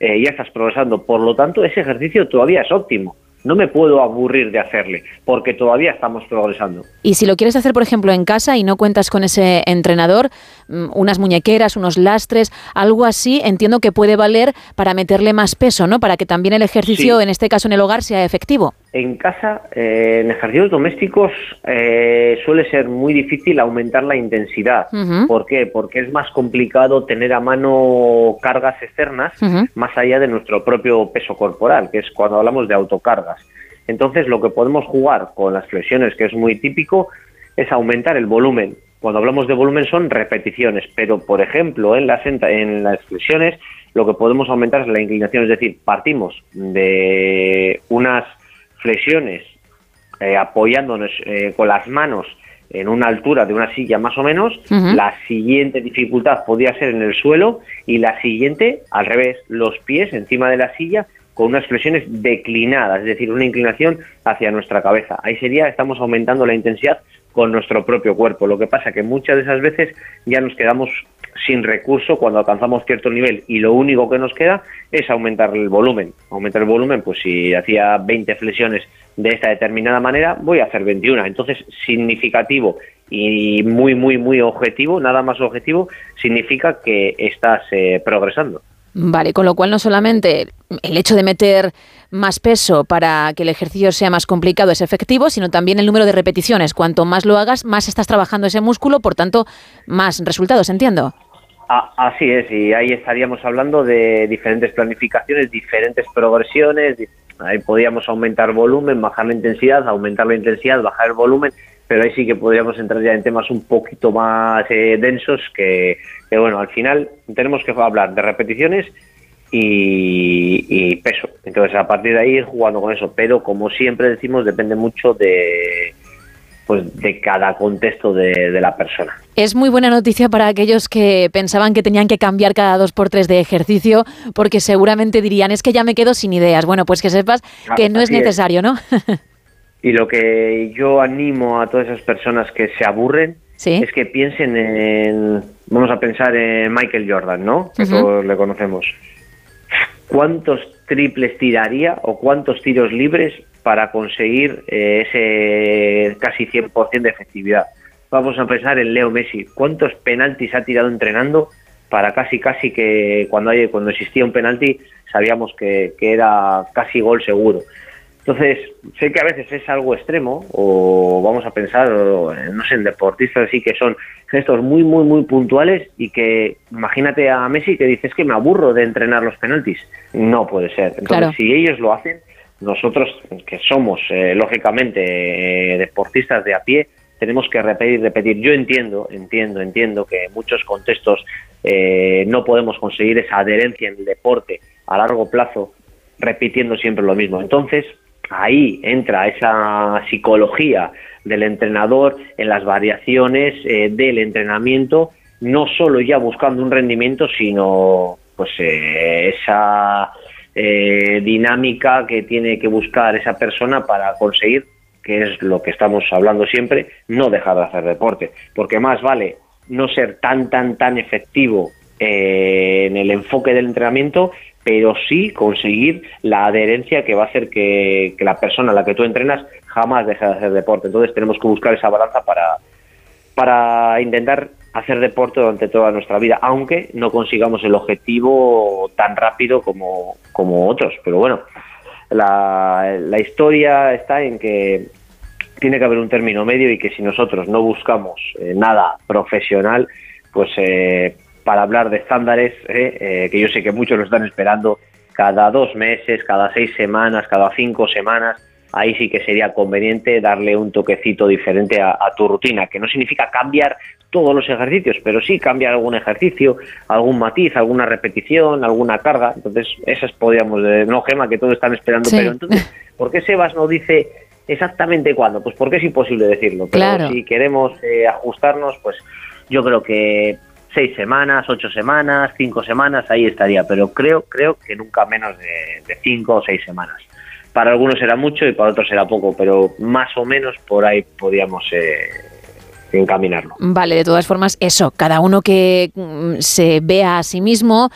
eh, ya estás progresando. Por lo tanto, ese ejercicio todavía es óptimo. No me puedo aburrir de hacerle, porque todavía estamos progresando. Y si lo quieres hacer, por ejemplo, en casa y no cuentas con ese entrenador, mm, unas muñequeras, unos lastres, algo así, entiendo que puede valer para meterle más peso, ¿no? Para que también el ejercicio, Sí. en este caso en el hogar, sea efectivo. En casa, eh, en ejercicios domésticos, eh, suele ser muy difícil aumentar la intensidad. ¿Por qué? Porque es más complicado tener a mano cargas externas más allá de nuestro propio peso corporal, que es cuando hablamos de autocargas. Entonces, lo que podemos jugar con las flexiones, que es muy típico, es aumentar el volumen. Cuando hablamos de volumen son repeticiones, pero por ejemplo, en las, en las flexiones lo que podemos aumentar es la inclinación, es decir, partimos de unas flexiones eh, apoyándonos eh, con las manos en una altura de una silla más o menos, la siguiente dificultad podría ser en el suelo y la siguiente al revés, los pies encima de la silla con unas flexiones declinadas, es decir, una inclinación hacia nuestra cabeza. Ahí sería, estamos aumentando la intensidad con nuestro propio cuerpo. Lo que pasa que muchas de esas veces ya nos quedamos sin recurso cuando alcanzamos cierto nivel y lo único que nos queda es aumentar el volumen. Aumentar el volumen, pues si hacía 20 flexiones de esta determinada manera, voy a hacer 21. Entonces, significativo y muy, muy, muy objetivo, nada más objetivo, significa que estás eh, progresando. Vale, con lo cual no solamente el hecho de meter más peso para que el ejercicio sea más complicado es efectivo, sino también el número de repeticiones. Cuanto más lo hagas, más estás trabajando ese músculo, por tanto, más resultados, entiendo. Así es, y ahí estaríamos hablando de diferentes planificaciones, diferentes progresiones. Ahí podríamos aumentar volumen, bajar la intensidad, aumentar la intensidad, bajar el volumen, pero ahí sí que podríamos entrar ya en temas un poquito más eh, densos que bueno, al final tenemos que hablar de repeticiones y, peso. Entonces, a partir de ahí ir jugando con eso. Pero, como siempre decimos, depende mucho de pues de cada contexto de, la persona. Es muy buena noticia para aquellos que pensaban que tenían que cambiar cada dos por tres de ejercicio, porque seguramente dirían, es que ya me quedo sin ideas. Bueno, pues que sepas ah, que no es necesario, ¿no? y lo que yo animo a todas esas personas que se aburren, es que piensen en, vamos a pensar en Michael Jordan, ¿no? Que todos le conocemos. ¿Cuántos triples tiraría o cuántos tiros libres para conseguir eh, ese casi 100% de efectividad? Vamos a pensar en Leo Messi. ¿Cuántos penaltis ha tirado entrenando para casi casi que cuando, hay, cuando existía un penalti sabíamos que, que era casi gol seguro? Entonces, sé que a veces es algo extremo, o vamos a pensar, no sé, en deportistas así que son gestos muy, muy, muy puntuales y que imagínate a Messi que dices que me aburro de entrenar los penaltis. No puede ser. Entonces, si ellos lo hacen, nosotros que somos, eh, lógicamente, eh, deportistas de a pie, tenemos que repetir, repetir. Yo entiendo, entiendo, entiendo que en muchos contextos eh, no podemos conseguir esa adherencia en el deporte a largo plazo repitiendo siempre lo mismo. Entonces, ahí entra esa psicología del entrenador en las variaciones eh, del entrenamiento, no solo ya buscando un rendimiento, sino pues eh, esa eh, dinámica que tiene que buscar esa persona para conseguir, que es lo que estamos hablando siempre, no dejar de hacer deporte, porque más vale no ser tan, tan, tan efectivo en el enfoque del entrenamiento pero sí conseguir la adherencia que va a hacer que, la persona a la que tú entrenas jamás deje de hacer deporte. Entonces tenemos que buscar esa balanza para, para intentar hacer deporte durante toda nuestra vida, aunque no consigamos el objetivo tan rápido como, como otros. Pero bueno, la, la historia está en que tiene que haber un término medio y que si nosotros no buscamos eh, nada profesional, pues eh, para hablar de estándares, ¿eh? Eh, que yo sé que muchos lo están esperando cada dos meses, cada seis semanas, cada cinco semanas. Ahí sí que sería conveniente darle un toquecito diferente a, tu rutina, que no significa cambiar todos los ejercicios, pero sí cambiar algún ejercicio, algún matiz, alguna repetición, alguna carga. Entonces, esas podríamos, no Gema, que todos están esperando, pero entonces, ¿por qué Sebas no dice exactamente cuándo? Pues porque es imposible decirlo, pero si queremos eh, ajustarnos, pues yo creo que seis semanas, ocho semanas, cinco semanas, ahí estaría, pero creo, creo que nunca menos de, cinco o seis semanas. Para algunos será mucho y para otros será poco, pero más o menos por ahí podríamos eh, encaminarlo. Vale, de todas formas, eso, cada uno que mm, se vea a sí mismo,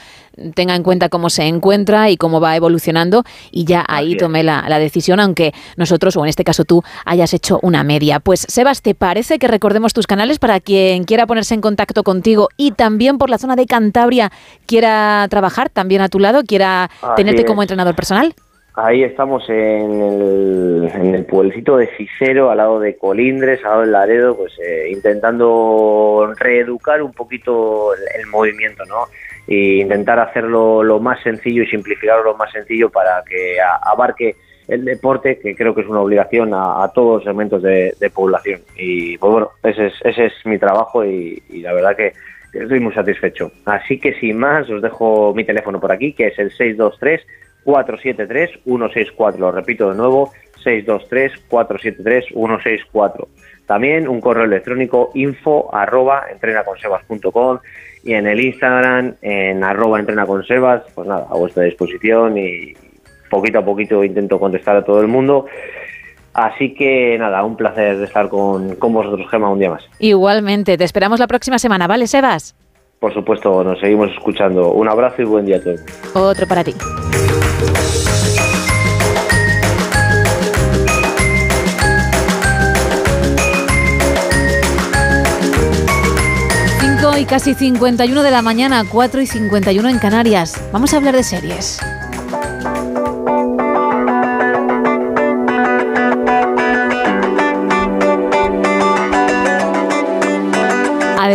tenga en cuenta cómo se encuentra y cómo va evolucionando y ya ahí tome la, decisión, aunque nosotros, o en este caso tú, hayas hecho una media. Pues Sebas, ¿te parece que recordemos tus canales para quien quiera ponerse en contacto contigo y también por la zona de Cantabria quiera trabajar también a tu lado, quiera tenerte como entrenador personal? Ahí estamos en el, en el pueblecito de Cicero, al lado de Colindres, al lado del Laredo, pues eh, intentando reeducar un poquito el, movimiento, ¿no? E intentar hacerlo lo más sencillo y simplificarlo lo más sencillo para que abarque el deporte, que creo que es una obligación a, todos los segmentos de, población. Y pues bueno, ese es, ese es mi trabajo y, y la verdad que estoy muy satisfecho. Así que sin más, os dejo mi teléfono por aquí, que es el 623 473-164. Lo repito de nuevo, 623-473-164. También un correo electrónico info arroba entrenaconsebas.com y en el Instagram en arroba entrenaconsebas, pues nada, a vuestra disposición y poquito a poquito intento contestar a todo el mundo. Así que nada, un placer de estar con, con vosotros, Gema, un día más. Igualmente, te esperamos la próxima semana, ¿vale, Sebas? Por supuesto, nos seguimos escuchando. Un abrazo y buen día a todos. Otro para ti. Y casi 51 de la mañana, 4 y 51 en Canarias. Vamos a hablar de series.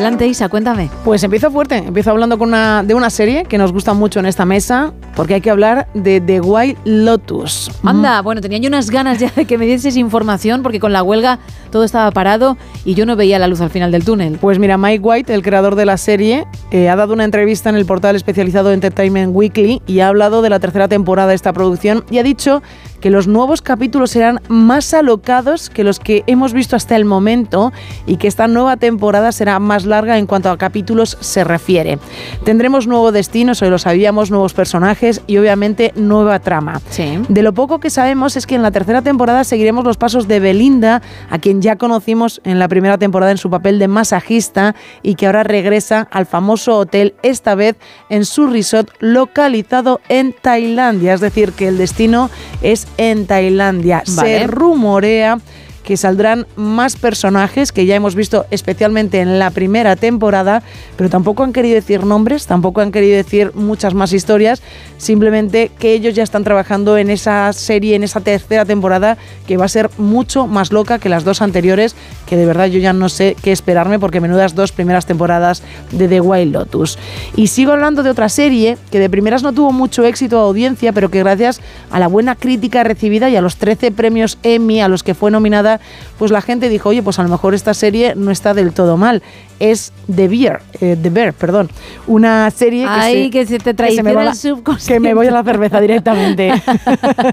Adelante, Isa, cuéntame. Pues empiezo fuerte. Empiezo hablando con una, de una serie que nos gusta mucho en esta mesa, porque hay que hablar de The Wild Lotus. Anda, bueno, tenía yo unas ganas ya de que me dieses información, porque con la huelga todo estaba parado y yo no veía la luz al final del túnel. Pues mira, Mike White, el creador de la serie, eh, ha dado una entrevista en el portal especializado Entertainment Weekly y ha hablado de la tercera temporada de esta producción y ha dicho que los nuevos capítulos serán más alocados que los que hemos visto hasta el momento y que esta nueva temporada será más larga en cuanto a capítulos se refiere. Tendremos nuevo destino, hoy lo sabíamos, nuevos personajes y obviamente nueva trama. De lo poco que sabemos es que en la tercera temporada seguiremos los pasos de Belinda, a quien ya conocimos en la primera temporada en su papel de masajista y que ahora regresa al famoso hotel, esta vez en su resort localizado en Tailandia. Es decir, que el destino es en Tailandia. Vale. Se rumorea que saldrán más personajes que ya hemos visto especialmente en la primera temporada, pero tampoco han querido decir nombres, tampoco han querido decir muchas más historias, simplemente que ellos ya están trabajando en esa serie, en esa tercera temporada que va a ser mucho más loca que las dos anteriores, que de verdad yo ya no sé qué esperarme porque menudas dos primeras temporadas de The Wild Lotus. Y sigo hablando de otra serie que de primeras no tuvo mucho éxito a audiencia, pero que gracias a la buena crítica recibida y a los 13 premios Emmy a los que fue nominada, pues la gente dijo, oye, pues a lo mejor esta serie no está del todo mal. Es The Bear, eh, The Bear, perdón. Una serie que Ay, se, que se te me traiciona va el la- subconsciente. que me voy a la cerveza directamente.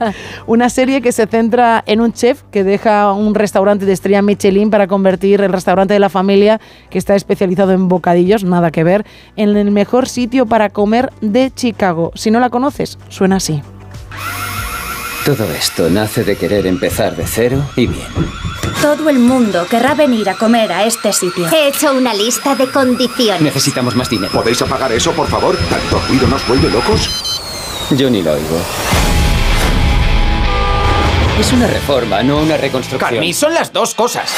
Una serie que se centra en un chef que deja un restaurante de estrella Michelin para convertir el restaurante de la familia, que está especializado en bocadillos, nada que ver, en el mejor sitio para comer de Chicago. Si no la conoces, suena así. Todo esto nace de querer empezar de cero y bien. Todo el mundo querrá venir a comer a este sitio. He hecho una lista de condiciones. Necesitamos más dinero. ¿Podéis apagar eso, por favor? ¿Tanto ruido nos vuelve locos? Yo ni lo oigo. Es una reforma, no una reconstrucción. Carmi, son las dos cosas.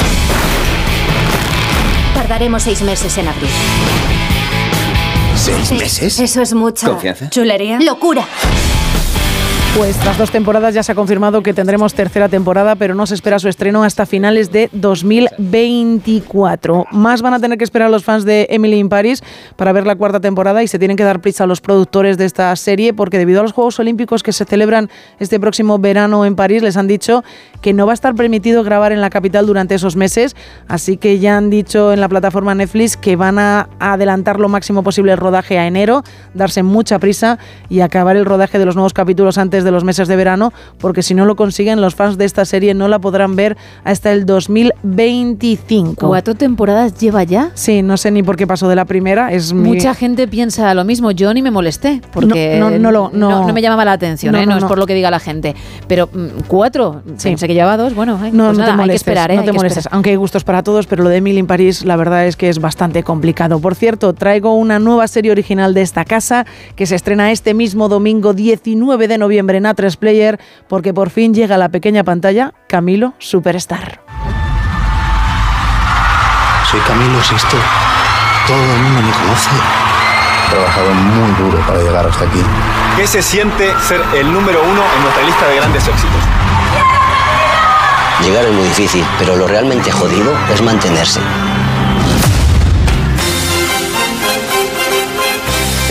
Tardaremos seis meses en abrir. ¿Seis meses? Eso es mucha Confianza. chulería. Locura. Pues tras dos temporadas ya se ha confirmado que tendremos tercera temporada, pero no se espera su estreno hasta finales de 2024. Más van a tener que esperar los fans de Emily in Paris para ver la cuarta temporada y se tienen que dar prisa a los productores de esta serie porque debido a los Juegos Olímpicos que se celebran este próximo verano en París les han dicho que no va a estar permitido grabar en la capital durante esos meses, así que ya han dicho en la plataforma Netflix que van a adelantar lo máximo posible el rodaje a enero, darse mucha prisa y acabar el rodaje de los nuevos capítulos antes de los meses de verano, porque si no lo consiguen, los fans de esta serie no la podrán ver hasta el 2025. ¿Cuatro temporadas lleva ya? Sí, no sé ni por qué pasó de la primera. Es mi- Mucha gente piensa lo mismo. Yo ni me molesté porque No, no, no lo- no. no me llamaba la atención. No, ¿eh? no, es por lo que diga la gente. Pero mm, cuatro, pensé que llevaba dos. Bueno, ay, No, pues no nada, molestes, hay que esperar. ¿eh? no te molestes. esperar. Aunque hay gustos para todos, pero lo de Emily in París, la verdad es que es bastante complicado. Por cierto, traigo una nueva serie original de esta casa que se estrena este mismo domingo 19 de noviembre en A3 Player, porque por fin llega a la pequeña pantalla Camilo Superstar. Soy Camilo Sisto. Todo el mundo me conoce. He trabajado muy duro para llegar hasta aquí. ¿Qué se siente ser el número uno en nuestra lista de grandes éxitos? Llegar es muy difícil, pero lo realmente jodido es mantenerse.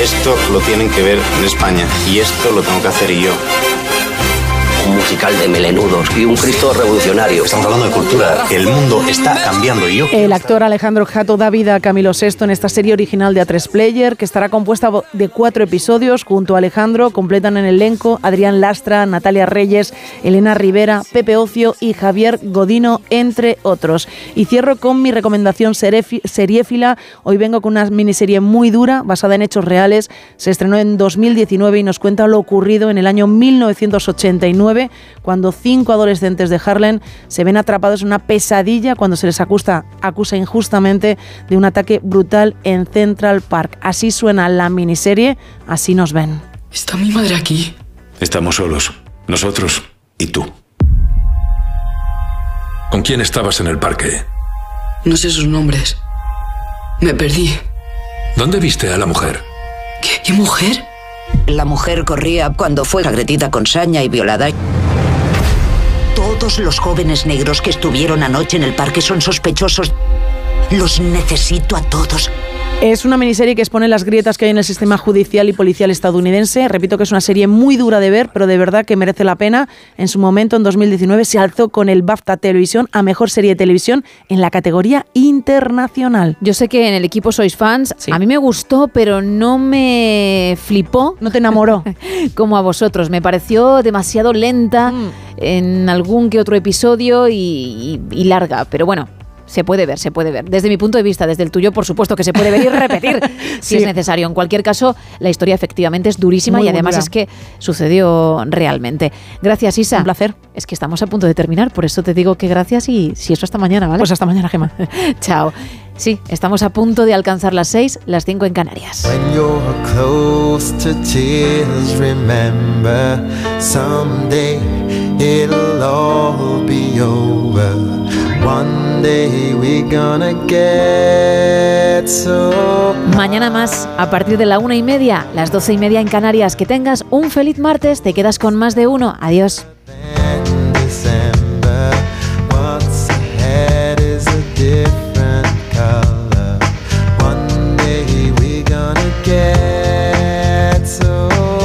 Esto lo tienen que ver en España y esto lo tengo que hacer yo. Musical de melenudos y un Cristo revolucionario. Estamos hablando de cultura. El mundo está cambiando y yo. El actor Alejandro Jato da vida a Camilo VI en esta serie original de A3 Player, que estará compuesta de cuatro episodios. Junto a Alejandro completan en el elenco Adrián Lastra, Natalia Reyes, Elena Rivera, Pepe Ocio y Javier Godino, entre otros. Y cierro con mi recomendación seriéfila. Hoy vengo con una miniserie muy dura, basada en hechos reales. Se estrenó en 2019 y nos cuenta lo ocurrido en el año 1989, cuando cinco adolescentes de Harlem se ven atrapados en una pesadilla cuando se les acusa, acusa injustamente de un ataque brutal en Central Park. Así suena la miniserie, así nos ven. ¿Está mi madre aquí? Estamos solos, nosotros y tú. ¿Con quién estabas en el parque? No sé sus nombres. Me perdí. ¿Dónde viste a la mujer? ¿Qué, ¿Qué mujer? La mujer corría cuando fue agredida con saña y violada. Todos los jóvenes negros que estuvieron anoche en el parque son sospechosos. Los necesito a todos. Es una miniserie que expone las grietas que hay en el sistema judicial y policial estadounidense. Repito que es una serie muy dura de ver, pero de verdad que merece la pena. En su momento, en 2019, se alzó con el BAFTA Televisión a Mejor Serie de Televisión en la categoría internacional. Yo sé que en el equipo sois fans. A mí me gustó, pero no me flipó. No te enamoró. Como a vosotros. Me pareció demasiado lenta mm. en algún que otro episodio y larga. Pero bueno, se puede ver, se puede ver. Desde mi punto de vista, desde el tuyo, por supuesto que se puede ver y repetir si es necesario. En cualquier caso, la historia efectivamente es durísima y además es que sucedió realmente. Gracias, Isa. Un placer. Es que estamos a punto de terminar, por eso te digo que gracias y si eso hasta mañana, ¿vale? Pues hasta mañana, Gemma. Chao. Sí, estamos a punto de alcanzar las seis, las cinco en Canarias. Mañana más, a partir de la una y media, las doce y media en Canarias. Que tengas un feliz martes, te quedas con más de uno. Adiós.